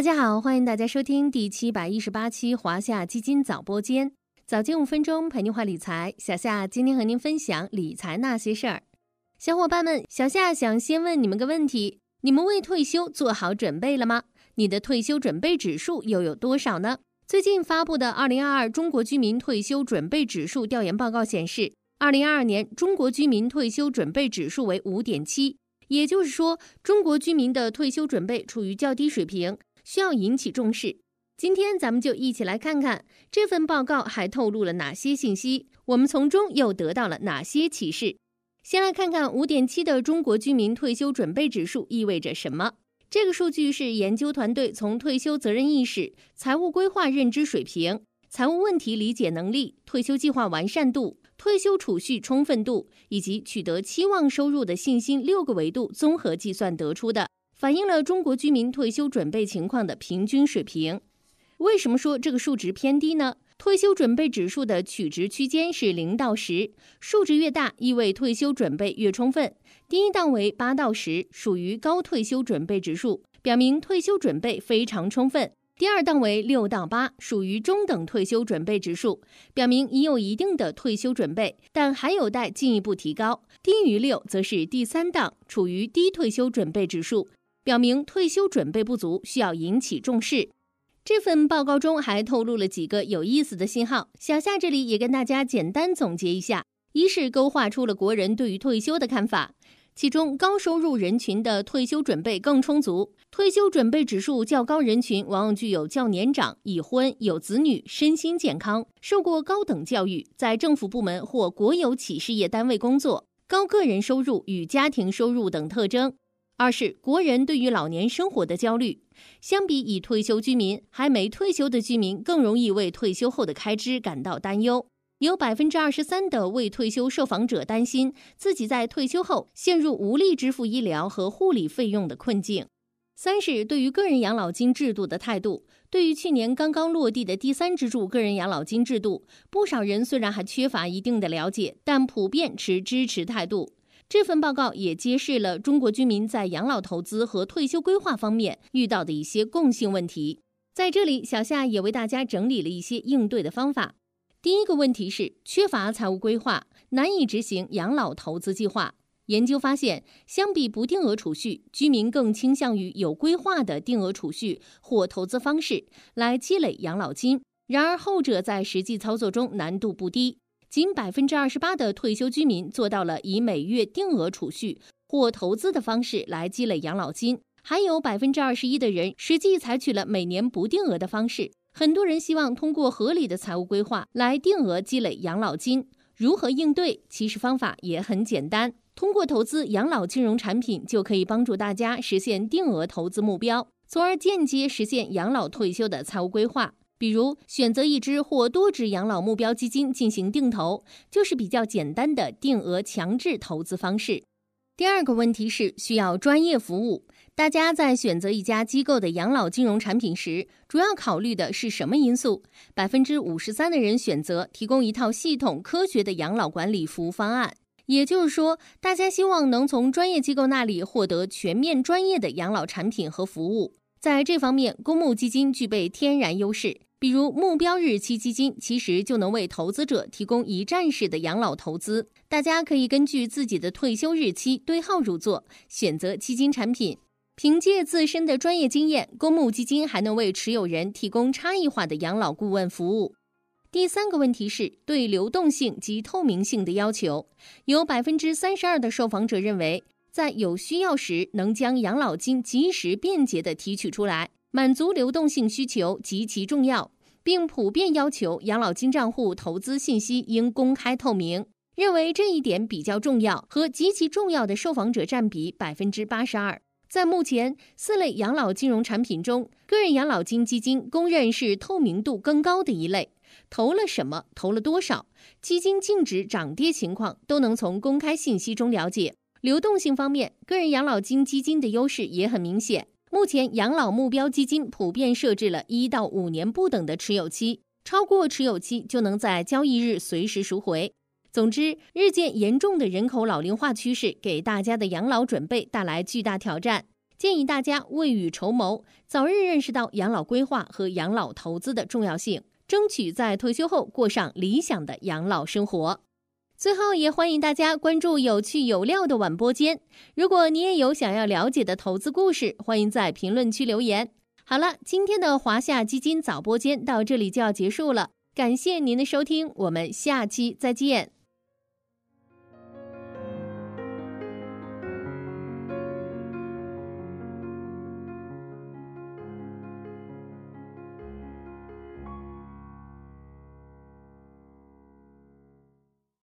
大家好，欢迎大家收听第七百一十八期华夏基金早播间，早间五分钟陪您话理财。小夏今天和您分享理财那些事儿。小伙伴们，小夏想先问你们个问题：你们为退休做好准备了吗？你的退休准备指数又有多少呢？最近发布的《二零二二中国居民退休准备指数调研报告》显示，二零二二年中国居民退休准备指数为五点七，也就是说，中国居民的退休准备处于较低水平。需要引起重视。今天咱们就一起来看看这份报告还透露了哪些信息，我们从中又得到了哪些启示。先来看看五点七的中国居民退休准备指数意味着什么。这个数据是研究团队从退休责任意识、财务规划认知水平、财务问题理解能力、退休计划完善度、退休储蓄充分度以及取得期望收入的信心六个维度综合计算得出的。反映了中国居民退休准备情况的平均水平。为什么说这个数值偏低呢？退休准备指数的取值区间是零到十，数值越大，意味退休准备越充分。第一档为八到十，属于高退休准备指数，表明退休准备非常充分。第二档为六到八，属于中等退休准备指数，表明已有一定的退休准备，但还有待进一步提高。低于六，则是第三档，处于低退休准备指数。表明退休准备不足，需要引起重视。这份报告中还透露了几个有意思的信号，小夏这里也跟大家简单总结一下：一是勾画出了国人对于退休的看法，其中高收入人群的退休准备更充足，退休准备指数较高人群往往具有较年长、已婚、有子女、身心健康、受过高等教育、在政府部门或国有企事业单位工作、高个人收入与家庭收入等特征。二是国人对于老年生活的焦虑，相比已退休居民，还没退休的居民更容易为退休后的开支感到担忧。有百分之二十三的未退休受访者担心自己在退休后陷入无力支付医疗和护理费用的困境。三是对于个人养老金制度的态度，对于去年刚刚落地的第三支柱个人养老金制度，不少人虽然还缺乏一定的了解，但普遍持支持态度。这份报告也揭示了中国居民在养老投资和退休规划方面遇到的一些共性问题。在这里，小夏也为大家整理了一些应对的方法。第一个问题是缺乏财务规划，难以执行养老投资计划。研究发现，相比不定额储蓄，居民更倾向于有规划的定额储蓄或投资方式来积累养老金。然而，后者在实际操作中难度不低。仅百分之二十八的退休居民做到了以每月定额储蓄或投资的方式来积累养老金，还有百分之二十一的人实际采取了每年不定额的方式。很多人希望通过合理的财务规划来定额积累养老金，如何应对？其实方法也很简单，通过投资养老金融产品就可以帮助大家实现定额投资目标，从而间接实现养老退休的财务规划。比如选择一支或多支养老目标基金进行定投，就是比较简单的定额强制投资方式。第二个问题是需要专业服务。大家在选择一家机构的养老金融产品时，主要考虑的是什么因素？百分之五十三的人选择提供一套系统、科学的养老管理服务方案，也就是说，大家希望能从专业机构那里获得全面专业的养老产品和服务。在这方面，公募基金具备天然优势。比如目标日期基金，其实就能为投资者提供一站式的养老投资。大家可以根据自己的退休日期对号入座，选择基金产品。凭借自身的专业经验，公募基金还能为持有人提供差异化的养老顾问服务。第三个问题是对流动性及透明性的要求。有百分之三十二的受访者认为，在有需要时能将养老金及时便捷地提取出来。满足流动性需求极其重要，并普遍要求养老金账户投资信息应公开透明。认为这一点比较重要和极其重要的受访者占比百分之八十二。在目前四类养老金融产品中，个人养老金基金公认是透明度更高的一类。投了什么，投了多少，基金净值涨跌情况都能从公开信息中了解。流动性方面，个人养老金基金的优势也很明显。目前，养老目标基金普遍设置了一到五年不等的持有期，超过持有期就能在交易日随时赎回。总之，日渐严重的人口老龄化趋势给大家的养老准备带来巨大挑战。建议大家未雨绸缪，早日认识到养老规划和养老投资的重要性，争取在退休后过上理想的养老生活。最后，也欢迎大家关注有趣有料的晚播间。如果你也有想要了解的投资故事，欢迎在评论区留言。好了，今天的华夏基金早播间到这里就要结束了，感谢您的收听，我们下期再见。